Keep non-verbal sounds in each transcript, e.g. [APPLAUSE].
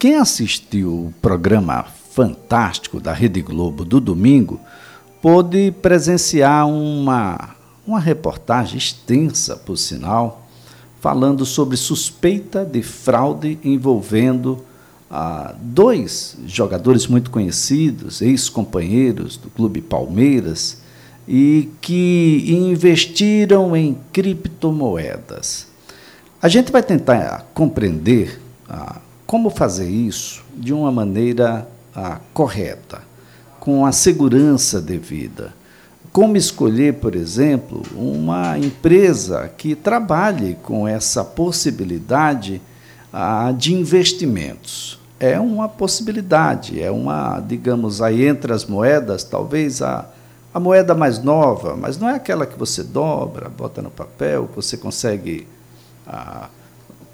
quem assistiu o programa fantástico da Rede Globo do domingo pôde presenciar uma, uma reportagem extensa, por sinal, falando sobre suspeita de fraude envolvendo ah, dois jogadores muito conhecidos, ex-companheiros do Clube Palmeiras, e que investiram em criptomoedas. A gente vai tentar compreender ah, como fazer isso de uma maneira ah, correta, com a segurança devida. Como escolher, por exemplo, uma empresa que trabalhe com essa possibilidade ah, de investimentos. É uma possibilidade, é uma, digamos, aí entre as moedas, talvez a, a moeda mais nova, mas não é aquela que você dobra, bota no papel, você consegue a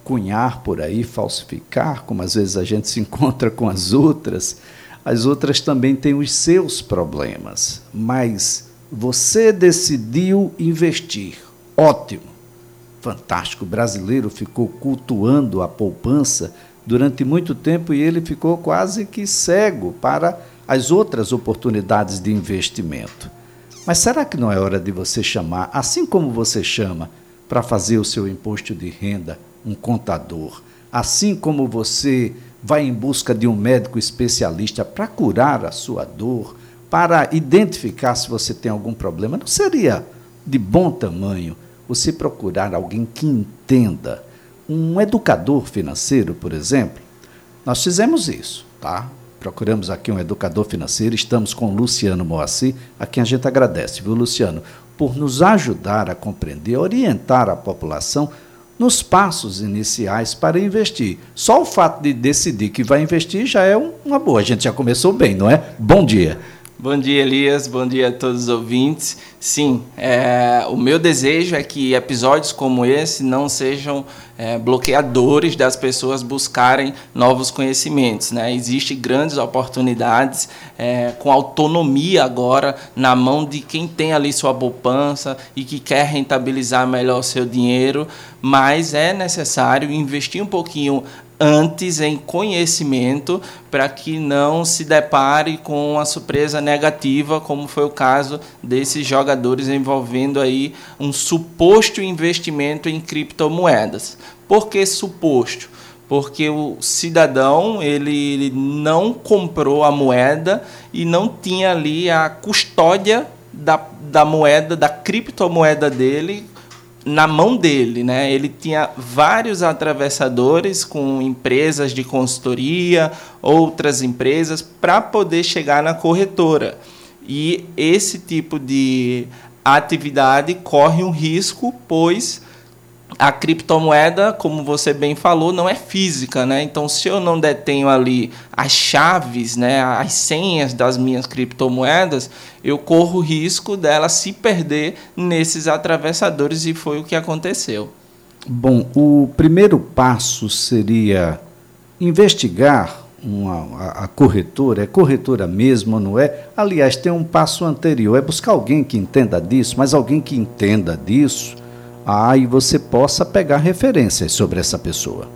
cunhar por aí, falsificar, como às vezes a gente se [LAUGHS] encontra com as outras. As outras também têm os seus problemas, mas você decidiu investir. Ótimo, fantástico. O brasileiro ficou cultuando a poupança durante muito tempo e ele ficou quase que cego para as outras oportunidades de investimento. Mas será que não é hora de você chamar, assim como você chama para fazer o seu imposto de renda, um contador. Assim como você vai em busca de um médico especialista para curar a sua dor, para identificar se você tem algum problema, não seria de bom tamanho você procurar alguém que entenda? Um educador financeiro, por exemplo? Nós fizemos isso, tá? Procuramos aqui um educador financeiro, estamos com o Luciano Moacir, a quem a gente agradece, viu, Luciano? por nos ajudar a compreender, orientar a população nos passos iniciais para investir. Só o fato de decidir que vai investir já é uma boa. A gente já começou bem, não é? Bom dia. Bom dia, Elias. Bom dia a todos os ouvintes. Sim, é, o meu desejo é que episódios como esse não sejam é, bloqueadores das pessoas buscarem novos conhecimentos. Né? Existem grandes oportunidades é, com autonomia agora na mão de quem tem ali sua poupança e que quer rentabilizar melhor o seu dinheiro, mas é necessário investir um pouquinho antes em conhecimento para que não se depare com uma surpresa negativa, como foi o caso desses jogadores envolvendo aí um suposto investimento em criptomoedas. Por que suposto? Porque o cidadão ele, ele não comprou a moeda e não tinha ali a custódia da, da moeda, da criptomoeda dele na mão dele, né? Ele tinha vários atravessadores com empresas de consultoria, outras empresas para poder chegar na corretora. E esse tipo de atividade corre um risco, pois a criptomoeda, como você bem falou, não é física, né? Então, se eu não detenho ali as chaves, né, as senhas das minhas criptomoedas, eu corro o risco dela se perder nesses atravessadores e foi o que aconteceu. Bom, o primeiro passo seria investigar uma, a, a corretora, é corretora mesmo não é? Aliás, tem um passo anterior, é buscar alguém que entenda disso, mas alguém que entenda disso aí você possa pegar referências sobre essa pessoa.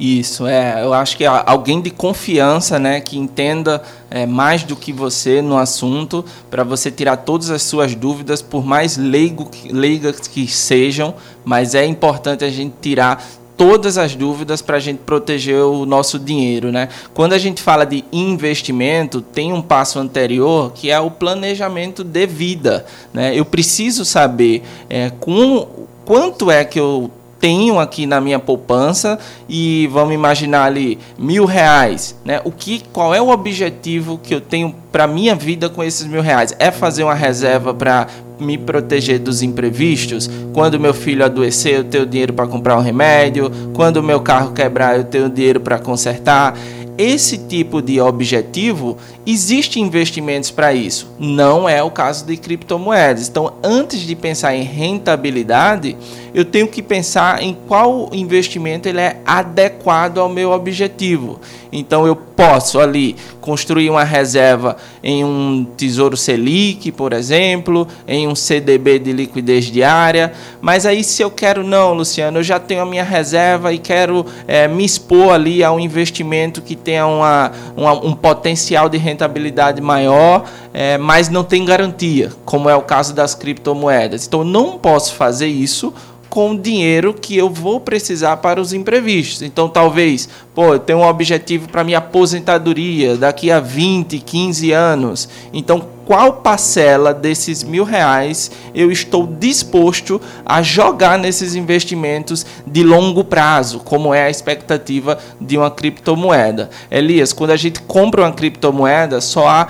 Isso, é. Eu acho que alguém de confiança, né, que entenda é, mais do que você no assunto, para você tirar todas as suas dúvidas, por mais leigo, leigas que sejam, mas é importante a gente tirar todas as dúvidas para a gente proteger o nosso dinheiro, né? Quando a gente fala de investimento, tem um passo anterior que é o planejamento de vida, né? Eu preciso saber é, com quanto é que eu tenho aqui na minha poupança e vamos imaginar ali mil reais, né? O que, qual é o objetivo que eu tenho para minha vida com esses mil reais? É fazer uma reserva para me proteger dos imprevistos? Quando meu filho adoecer, eu tenho dinheiro para comprar um remédio? Quando meu carro quebrar, eu tenho dinheiro para consertar? Esse tipo de objetivo, existem investimentos para isso. Não é o caso de criptomoedas. Então, antes de pensar em rentabilidade, eu tenho que pensar em qual investimento ele é adequado ao meu objetivo. Então eu posso ali construir uma reserva em um Tesouro Selic, por exemplo, em um CDB de liquidez diária, mas aí se eu quero não, Luciano, eu já tenho a minha reserva e quero é, me expor ali a um investimento que tenha uma, uma um potencial de rentabilidade maior, é, mas não tem garantia, como é o caso das criptomoedas. Então eu não posso fazer isso com o dinheiro que eu vou precisar para os imprevistos. Então, talvez, pô, eu tenho um objetivo para minha aposentadoria daqui a 20, 15 anos. Então, qual parcela desses mil reais eu estou disposto a jogar nesses investimentos de longo prazo, como é a expectativa de uma criptomoeda? Elias, quando a gente compra uma criptomoeda, só há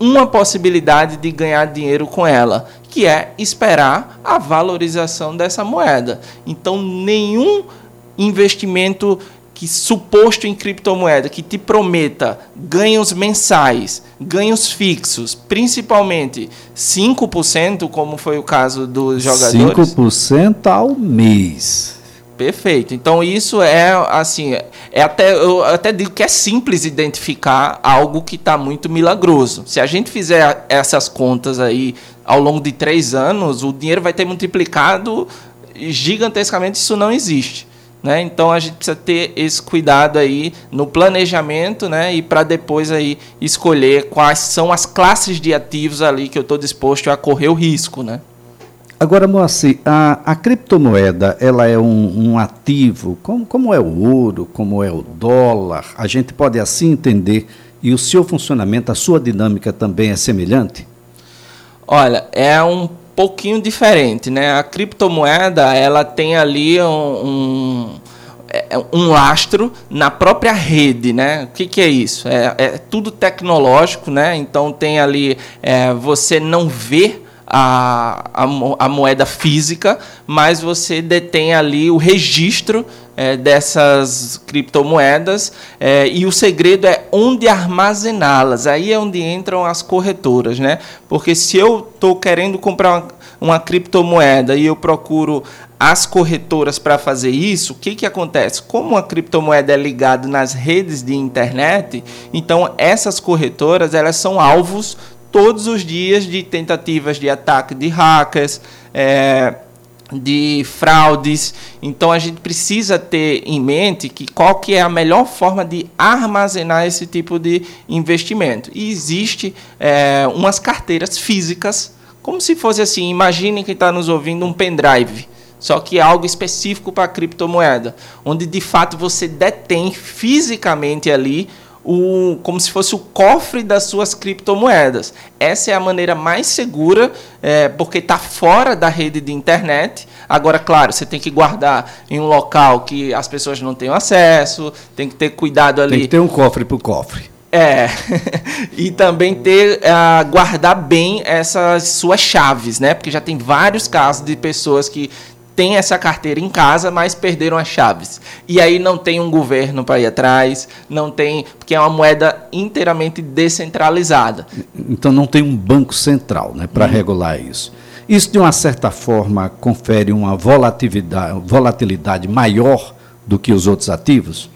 uma possibilidade de ganhar dinheiro com ela, que é esperar a valorização dessa moeda. Então, nenhum investimento que suposto em criptomoeda que te prometa ganhos mensais, ganhos fixos, principalmente 5%, como foi o caso dos jogadores. 5% ao mês. Perfeito. Então isso é assim, é até eu até digo que é simples identificar algo que está muito milagroso. Se a gente fizer essas contas aí ao longo de três anos, o dinheiro vai ter multiplicado gigantescamente. Isso não existe. Né? Então a gente precisa ter esse cuidado aí no planejamento, né? E para depois aí escolher quais são as classes de ativos ali que eu estou disposto a correr o risco, né? Agora, Moacir, a, a criptomoeda, ela é um, um, ativo, como, como é o ouro, como é o dólar, a gente pode assim entender, e o seu funcionamento, a sua dinâmica também é semelhante? Olha, é um pouquinho diferente, né? A criptomoeda, ela tem ali um, um é, um lastro na própria rede, né? O que, que é isso? É, é, tudo tecnológico, né? Então tem ali é, você não vê a, a, a, moeda física, mas você detém ali o registro é, dessas criptomoedas é, e o segredo é onde armazená-las. Aí é onde entram as corretoras, né? Porque se eu estou querendo comprar uma, uma criptomoeda e eu procuro as corretoras para fazer isso, o que, que acontece? Como a criptomoeda é ligada nas redes de internet, então essas corretoras elas são alvos todos os dias de tentativas de ataque de hackers, é, de fraudes. Então a gente precisa ter em mente que qual que é a melhor forma de armazenar esse tipo de investimento. E existe é, umas carteiras físicas, como se fosse assim, imagine quem está nos ouvindo um pendrive. Só que é algo específico para criptomoeda, onde de fato você detém fisicamente ali como se fosse o cofre das suas criptomoedas. Essa é a maneira mais segura, é, porque está fora da rede de internet. Agora, claro, você tem que guardar em um local que as pessoas não tenham acesso, tem que ter cuidado ali. Tem que ter um cofre para o cofre. É, [LAUGHS] e também ter uh, guardar bem essas suas chaves, né? Porque já tem vários casos de pessoas que tem essa carteira em casa, mas perderam as chaves. E aí não tem um governo para ir atrás, não tem, porque é uma moeda inteiramente descentralizada. Então não tem um banco central, né, para hum. regular isso. Isso de uma certa forma confere uma volatilidade, volatilidade maior do que os outros ativos?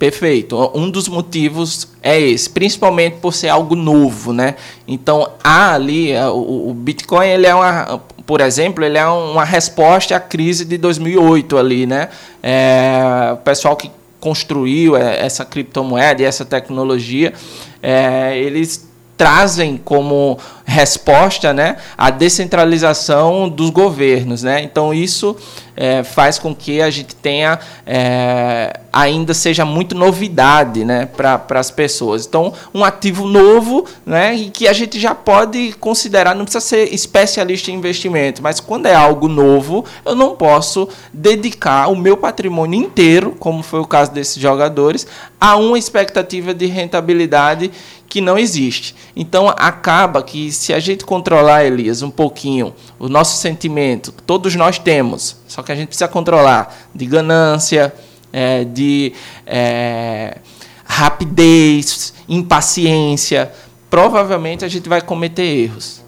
Perfeito. Um dos motivos é esse, principalmente por ser algo novo, né? Então há ali é, o, Bitcoin ele é uma, por exemplo, ele é uma resposta à crise de 2008 ali, né? É, o pessoal que construiu é, essa criptomoeda e essa tecnologia, é, eles trazem como resposta né, a descentralização dos governos. Né? Então, isso é, faz com que a gente tenha é, ainda seja muito novidade né, para as pessoas. Então, um ativo novo né, e que a gente já pode considerar, não precisa ser especialista em investimento, mas quando é algo novo, eu não posso dedicar o meu patrimônio inteiro, como foi o caso desses jogadores, a uma expectativa de rentabilidade que não existe. Então acaba que se a gente controlar, Elias, um pouquinho o nosso sentimento, todos nós temos, só que a gente precisa controlar de ganância, é, de é, rapidez, impaciência, provavelmente a gente vai cometer erros.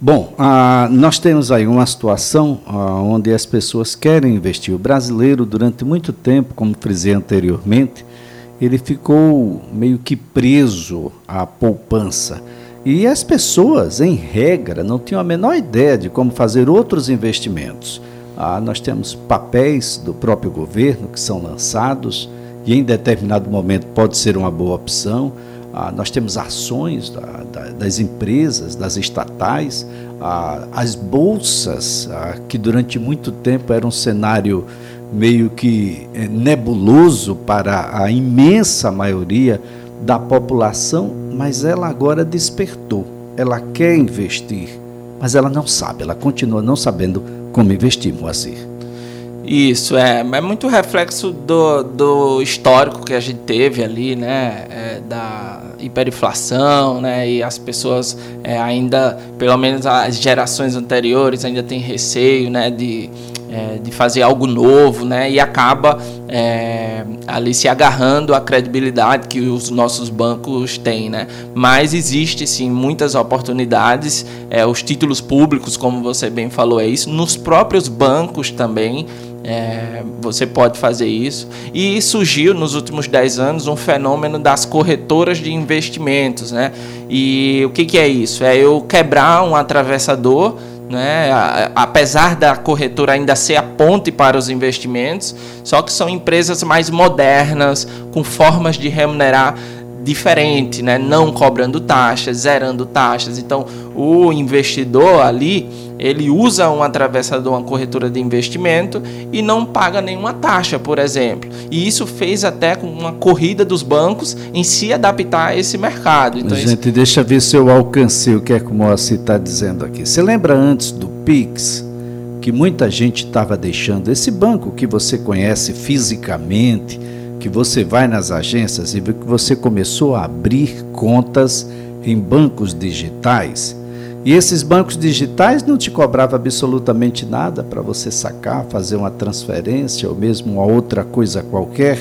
Bom, ah, nós temos aí uma situação ah, onde as pessoas querem investir. O brasileiro, durante muito tempo, como frisei anteriormente, ele ficou meio que preso à poupança. E as pessoas, em regra, não tinham a menor ideia de como fazer outros investimentos. Ah, nós temos papéis do próprio governo que são lançados e em determinado momento pode ser uma boa opção. Ah, nós temos ações da, da, das empresas, das estatais, ah, as bolsas, ah, que durante muito tempo era um cenário meio que eh, nebuloso para a imensa maioria da população, mas ela agora despertou. Ela quer investir, mas ela não sabe, ela continua não sabendo como investir, Moacir. Isso, é, é muito reflexo do, do histórico que a gente teve ali, né, é, da hiperinflação, né, e as pessoas é, ainda, pelo menos as gerações anteriores, ainda têm receio, né, de, é, de fazer algo novo, né, e acaba é, ali se agarrando à credibilidade que os nossos bancos têm, né, mas existe sim muitas oportunidades, é, os títulos públicos, como você bem falou, é isso, nos próprios bancos também, é, você pode fazer isso. E surgiu nos últimos 10 anos um fenômeno das corretoras de investimentos. Né? E o que, que é isso? É eu quebrar um atravessador. Né? Apesar da corretora ainda ser a ponte para os investimentos, só que são empresas mais modernas, com formas de remunerar diferente, né? não cobrando taxas, zerando taxas. Então, o investidor ali, ele usa um atravessador, uma corretora de investimento e não paga nenhuma taxa, por exemplo. E isso fez até com uma corrida dos bancos em se adaptar a esse mercado. Então, Gente, isso... deixa ver se eu alcancei o que é que o Moacir está dizendo aqui. Você lembra antes do Pix? Que muita gente estava deixando esse banco que você conhece fisicamente, que você vai nas agências e vê que você começou a abrir contas em bancos digitais. E esses bancos digitais não te cobravam absolutamente nada para você sacar, fazer uma transferência ou mesmo uma outra coisa qualquer.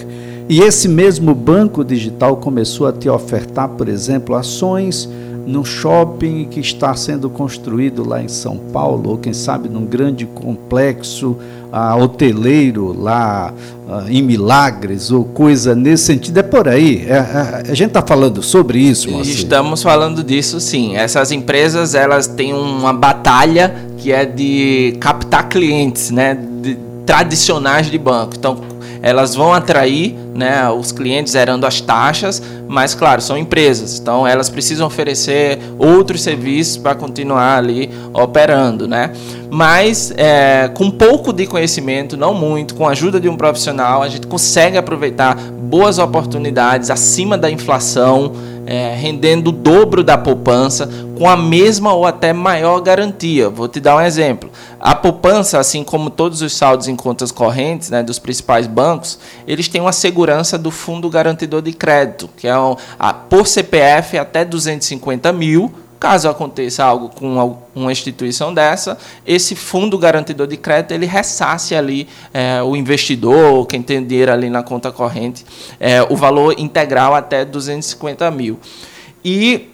E esse mesmo banco digital começou a te ofertar, por exemplo, ações no shopping que está sendo construído lá em São Paulo, ou quem sabe num grande complexo uh, hoteleiro lá uh, em Milagres, ou coisa nesse sentido. É por aí. É, é, a gente está falando sobre isso, Moacir? Estamos falando disso, sim. Essas empresas elas têm uma batalha que é de captar clientes, né? De, tradicionais de banco. Então, elas vão atrair né, os clientes zerando as taxas, mas claro, são empresas, então elas precisam oferecer outros serviços para continuar ali operando, né? Mas é, com pouco de conhecimento, não muito, com a ajuda de um profissional, a gente consegue aproveitar boas oportunidades acima da inflação é, rendendo o dobro da poupança com a mesma ou até maior garantia. Vou te dar um exemplo. A poupança, assim como todos os saldos em contas correntes né, dos principais bancos, eles têm uma segurança do Fundo Garantidor de Crédito, que é um, a, por CPF até 250 mil. Caso aconteça algo com uma instituição dessa, esse fundo garantidor de crédito ele ressasse ali é, o investidor, quem tem dinheiro ali na conta corrente, é, o valor integral até 250 mil. E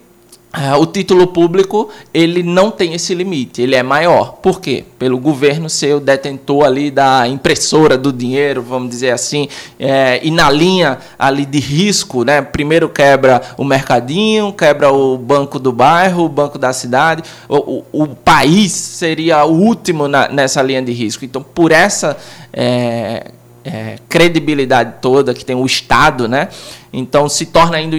o título público ele não tem esse limite, ele é maior. Por quê? Pelo governo ser o detentor ali da impressora do dinheiro, vamos dizer assim, é, e na linha ali de risco, né? Primeiro quebra o mercadinho, quebra o banco do bairro, o banco da cidade, o, o, o país seria o último na, nessa linha de risco. Então, por essa é, é, credibilidade toda que tem o Estado, né? Então se torna ainda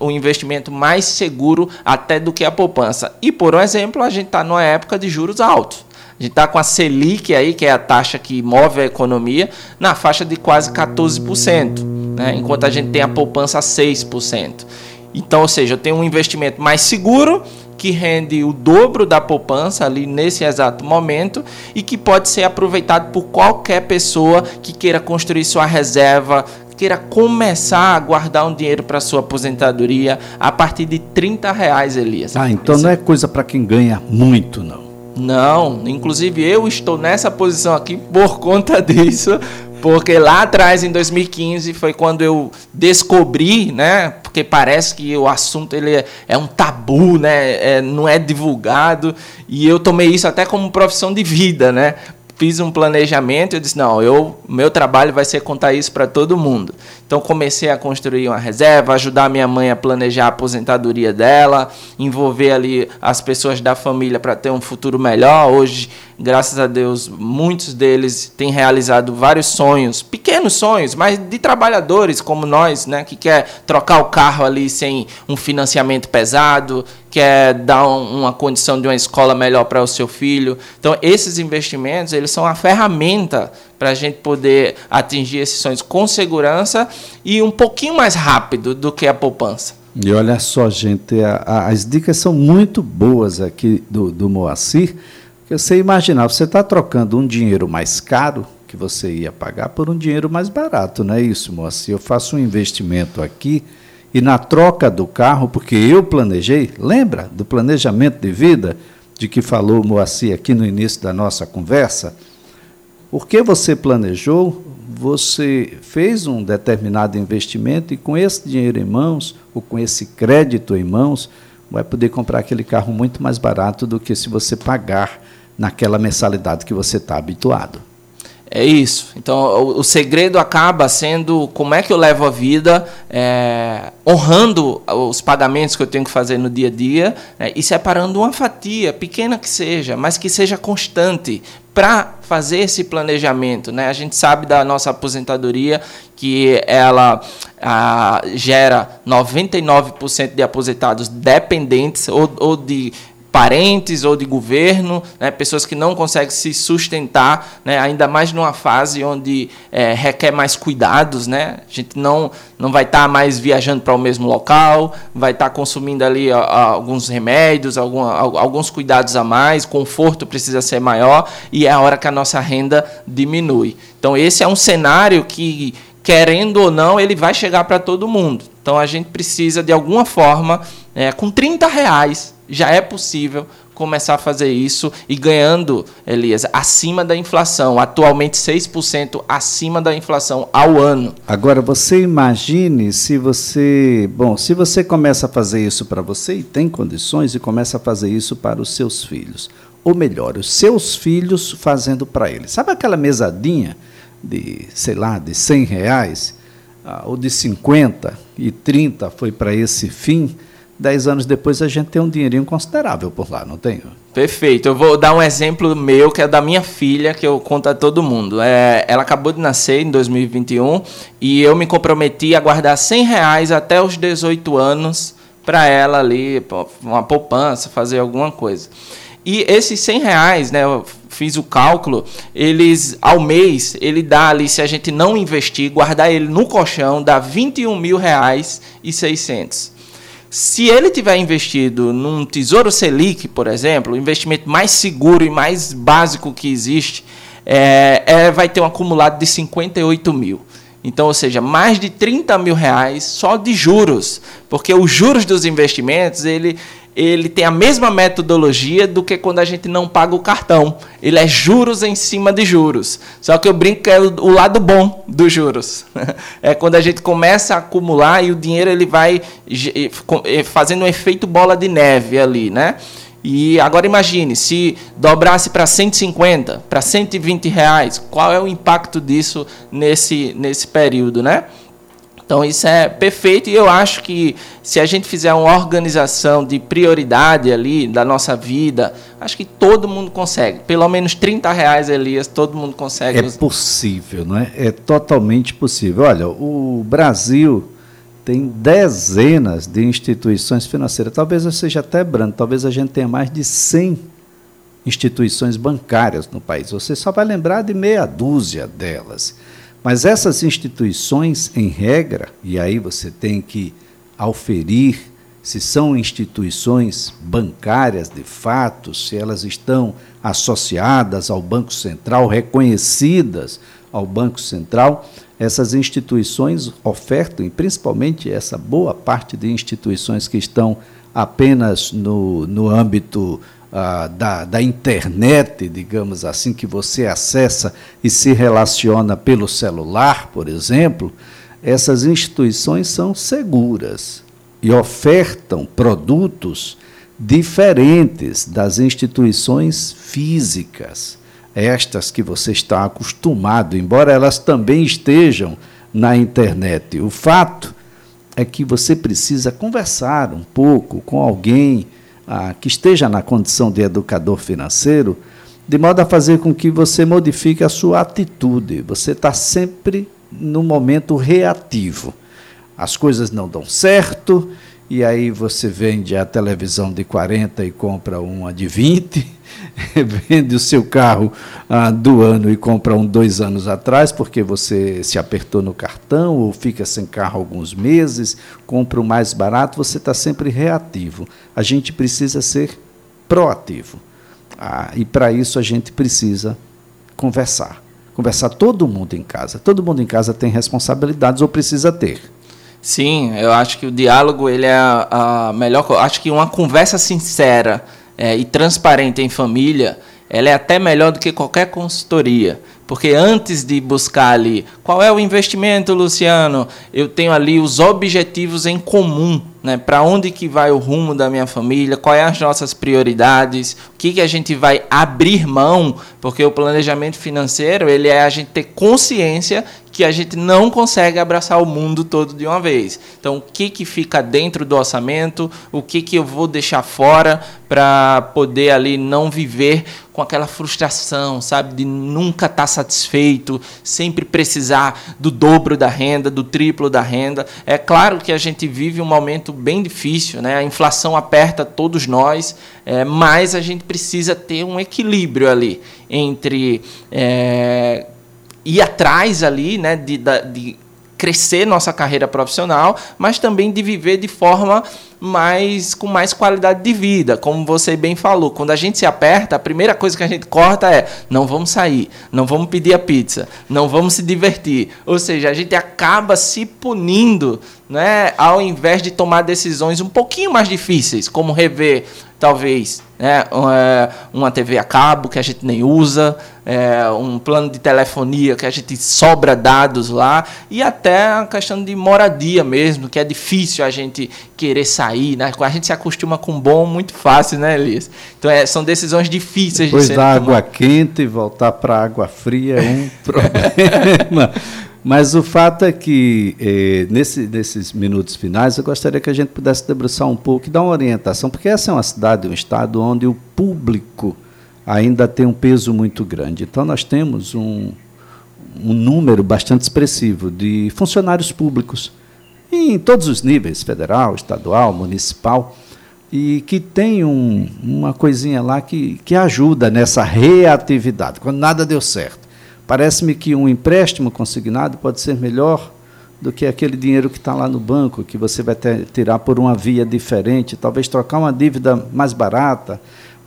um, investimento mais seguro até do que a poupança. E por um exemplo, a gente está numa época de juros altos. A gente está com a Selic aí, que é a taxa que move a economia, na faixa de quase 14%, né? enquanto a gente tem a poupança a 6%. Então, ou seja, eu tenho um investimento mais seguro que rende o dobro da poupança ali nesse exato momento e que pode ser aproveitado por qualquer pessoa que queira construir sua reserva, queira começar a guardar um dinheiro para sua aposentadoria a partir de 30 reais, Elias. Ah, então não é coisa para quem ganha muito, não. Não, inclusive eu estou nessa posição aqui por conta [LAUGHS] disso, porque lá atrás, em 2015, foi quando eu descobri, né? Porque parece que o assunto ele é, é um tabu, né? É, não é divulgado. E eu tomei isso até como profissão de vida, né? fiz um planejamento e eu disse, não, eu, meu trabalho vai ser contar isso para todo mundo. Então comecei a construir uma reserva, ajudar minha mãe a planejar a aposentadoria dela, envolver ali as pessoas da família para ter um futuro melhor. Hoje, graças a Deus, muitos deles têm realizado vários sonhos, pequenos sonhos, mas de trabalhadores como nós, né, que quer trocar o carro ali sem um financiamento pesado, quer dar um, uma condição de uma escola melhor para o seu filho. Então, esses investimentos eles são a ferramenta para a gente poder atingir esses sonhos com segurança e um pouquinho mais rápido do que a poupança. E olha só, gente, a, a, as dicas são muito boas aqui do, do Moacir. Porque você imaginar, você está trocando um dinheiro mais caro que você ia pagar por um dinheiro mais barato, não é isso, Moacir? Eu faço um investimento aqui e na troca do carro, porque eu planejei, lembra do planejamento de vida de que falou o Moacir aqui no início da nossa conversa? Porque você planejou, você fez um determinado investimento e com esse dinheiro em mãos, ou com esse crédito em mãos, vai poder comprar aquele carro muito mais barato do que se você pagar naquela mensalidade que você está habituado. É isso. Então, o, o, segredo acaba sendo como é que eu levo a vida é, honrando os pagamentos que eu tenho que fazer no dia a dia né, e separando uma fatia, pequena que seja, mas que seja constante, para fazer esse planejamento. Né? A gente sabe da nossa aposentadoria que ela a, gera 99% de aposentados dependentes ou, ou de parentes ou de governo, né, pessoas que não conseguem se sustentar, né, ainda mais numa fase onde é, requer mais cuidados, né? A gente não não vai estar tá mais viajando para o mesmo local, vai estar tá consumindo ali a, a, alguns remédios, algum, a, alguns cuidados a mais, conforto precisa ser maior e é a hora que a nossa renda diminui. Então esse é um cenário que querendo ou não ele vai chegar para todo mundo. Então a gente precisa de alguma forma, é, com 30 reais já é possível começar a fazer isso e ganhando, Elias, acima da inflação, atualmente 6% acima da inflação ao ano. Agora você imagine se você, bom, se você começa a fazer isso para você e tem condições e começa a fazer isso para os seus filhos, ou melhor, os seus filhos fazendo para eles. Sabe aquela mesadinha de, sei lá, de 100 reais, ah, ou de 50 e 30 foi para esse fim? Dez anos depois a gente tem um dinheirinho considerável por lá, não tem? Perfeito. Eu vou dar um exemplo meu, que é da minha filha, que eu conto a todo mundo. É, ela acabou de nascer em 2021 e eu me comprometi a guardar 100 reais até os 18 anos para ela ali, uma poupança, fazer alguma coisa. E esses 100 reais, né, eu fiz o cálculo, eles ao mês, ele dá ali, se a gente não investir, guardar ele no colchão, dá 21 mil reais e 600. Se ele tiver investido num Tesouro Selic, por exemplo, o investimento mais seguro e mais básico que existe, é, é, vai ter um acumulado de 58 mil. Então, ou seja, mais de 30 mil reais só de juros, porque os juros dos investimentos ele, ele tem a mesma metodologia do que quando a gente não paga o cartão. Ele é juros em cima de juros. Só que eu brinco que é o lado bom dos juros. [LAUGHS] É quando a gente começa a acumular e o dinheiro ele vai fazendo um efeito bola de neve ali, né? E agora imagine, se dobrasse para 150, para 120 reais, qual é o impacto disso nesse, nesse período, né? Então isso é perfeito e eu acho que se a gente fizer uma organização de prioridade ali da nossa vida, acho que todo mundo consegue. Pelo menos 30 reais, Elias, todo mundo consegue. É possível, não é? É totalmente possível. Olha, o Brasil tem dezenas de instituições financeiras. Talvez eu seja até branco, talvez a gente tenha mais de 100 instituições bancárias no país. Você só vai lembrar de meia dúzia delas. Mas essas instituições, em regra, e aí você tem que auferir se são instituições bancárias de fato, se elas estão associadas ao Banco Central, reconhecidas ao Banco Central, essas instituições ofertam, e principalmente essa boa parte de instituições que estão apenas no, no âmbito ah, da, da internet, digamos assim, que você acessa e se relaciona pelo celular, por exemplo, essas instituições são seguras. e ofertam produtos diferentes das instituições físicas, estas que você está acostumado, embora elas também estejam na internet. O fato é que você precisa conversar um pouco com alguém ah, que esteja na condição de educador financeiro, de modo a fazer com que você modifique a sua atitude. Você está sempre no momento reativo. As coisas não dão certo, e aí você vende a televisão de 40 e compra uma de 20, [LAUGHS] vende o seu carro ah, do ano e compra um dois anos atrás, porque você se apertou no cartão ou fica sem carro alguns meses, compra o mais barato, você está sempre reativo. A gente precisa ser proativo. Ah, e para isso a gente precisa conversar. Conversar todo mundo em casa. Todo mundo em casa tem responsabilidades ou precisa ter. Sim, eu acho que o diálogo ele é a, melhor. Acho que uma conversa sincera é, e transparente em família, ela é até melhor do que qualquer consultoria. Porque antes de buscar ali qual é o investimento, Luciano, eu tenho ali os objetivos em comum, né? Para onde que vai o rumo da minha família, quais as nossas prioridades, o que, que a gente vai abrir mão, porque o planejamento financeiro ele é a gente ter consciência que a gente não consegue abraçar o mundo todo de uma vez. Então, o que, que fica dentro do orçamento, o que, que eu vou deixar fora para poder ali não viver com aquela frustração, sabe, de nunca estar tá satisfeito, sempre precisar do dobro da renda, do triplo da renda. É claro que a gente vive um momento bem difícil, né? A inflação aperta todos nós, é, mas a gente precisa ter um equilíbrio ali entre é, ir atrás ali, né, de, de crescer nossa carreira profissional, mas também de viver de forma mais com mais qualidade de vida, como você bem falou. Quando a gente se aperta, a primeira coisa que a gente corta é: não vamos sair, não vamos pedir a pizza, não vamos se divertir. Ou seja, a gente acaba se punindo, né, ao invés de tomar decisões um pouquinho mais difíceis, como rever talvez né, é, uma TV a cabo que a gente nem usa, é, um plano de telefonia que a gente sobra dados lá, e até a questão de moradia mesmo, que é difícil a gente querer sair, né? A gente se acostuma com bom muito fácil, né, Elias? Então é, são decisões difíceis Depois de ser da água quente e voltar para água fria é um [LAUGHS] problema. Mas o fato é que, eh, nesse, nesses minutos finais, eu gostaria que a gente pudesse debruçar um pouco e dar uma orientação, porque essa é uma cidade, um estado onde o público ainda tem um peso muito grande. Então, nós temos um, um número bastante expressivo de funcionários públicos, em todos os níveis federal, estadual, municipal e que tem um, uma coisinha lá que, que ajuda nessa reatividade, quando nada deu certo. Parece-me que um empréstimo consignado pode ser melhor do que aquele dinheiro que está lá no banco, que você vai ter, tirar por uma via diferente, talvez trocar uma dívida mais barata.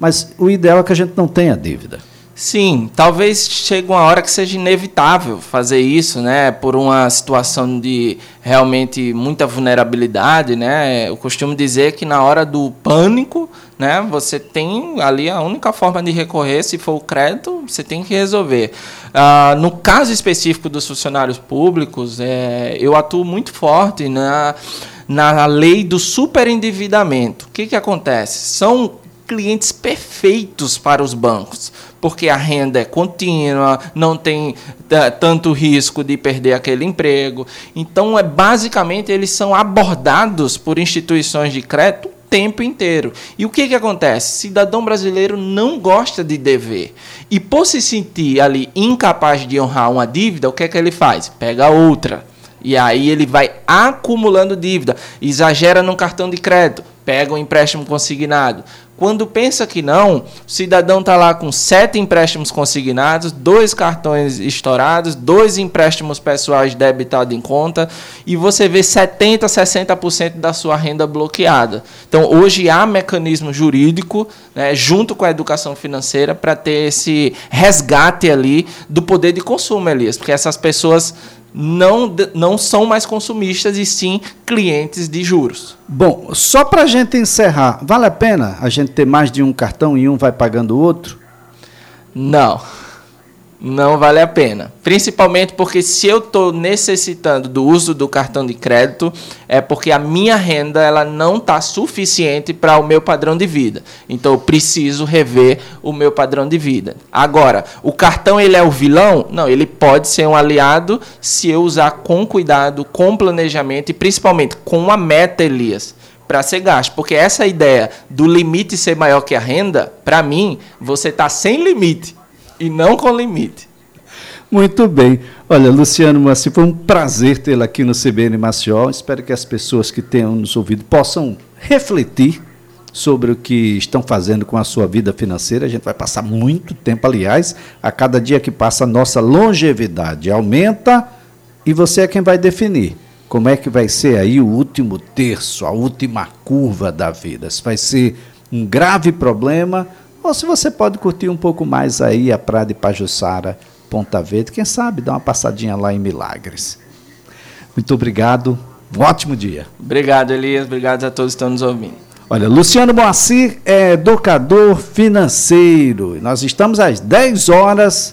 Mas o ideal é que a gente não tenha dívida. Sim, talvez chegue uma hora que seja inevitável fazer isso, né? Por uma situação de realmente muita vulnerabilidade, né? Eu costumo dizer que na hora do pânico, né? Você tem ali a única forma de recorrer, se for o crédito, você tem que resolver. Ah, no caso específico dos funcionários públicos, é, eu atuo muito forte na, na lei do superendividamento. O que, que acontece? São clientes perfeitos para os bancos, porque a renda é contínua, não tem é, tanto risco de perder aquele emprego. Então, é basicamente eles são abordados por instituições de crédito o tempo inteiro. E o que que acontece? Cidadão brasileiro não gosta de dever. E por se sentir ali incapaz de honrar uma dívida, o que é que ele faz? Pega outra. E aí ele vai acumulando dívida, exagera no cartão de crédito, pega um empréstimo consignado, quando pensa que não, o cidadão está lá com sete empréstimos consignados, dois cartões estourados, dois empréstimos pessoais debitados em conta, e você vê 70%, 60% da sua renda bloqueada. Então, hoje há mecanismo jurídico, né, junto com a educação financeira, para ter esse resgate ali do poder de consumo, Elias, porque essas pessoas não, não são mais consumistas e sim clientes de juros. Bom, só para a gente encerrar, vale a pena a gente ter mais de um cartão e um vai pagando o outro? Não. Não vale a pena. Principalmente porque se eu estou necessitando do uso do cartão de crédito, é porque a minha renda ela não está suficiente para o meu padrão de vida. Então eu preciso rever o meu padrão de vida. Agora, o cartão ele é o vilão? Não, ele pode ser um aliado se eu usar com cuidado, com planejamento e principalmente com a meta, Elias para ser gasto. Porque essa ideia do limite ser maior que a renda, para mim, você está sem limite e não com limite. Muito bem. Olha, Luciano Massi, foi um prazer tê-lo aqui no CBN Maceió. Espero que as pessoas que tenham nos ouvido possam refletir sobre o que estão fazendo com a sua vida financeira. A gente vai passar muito tempo, aliás, a cada dia que passa, a nossa longevidade aumenta e você é quem vai definir como é que vai ser aí o último terço, a última curva da vida. Se vai ser um grave problema ou se você pode curtir um pouco mais aí a Praia de Pajuçara, Ponta Verde, quem sabe dar uma passadinha lá em Milagres. Muito obrigado, um ótimo dia. Obrigado, Elias, obrigado a todos que estão nos ouvindo. Olha, Luciano Moacir é educador financeiro. Nós estamos às 10 horas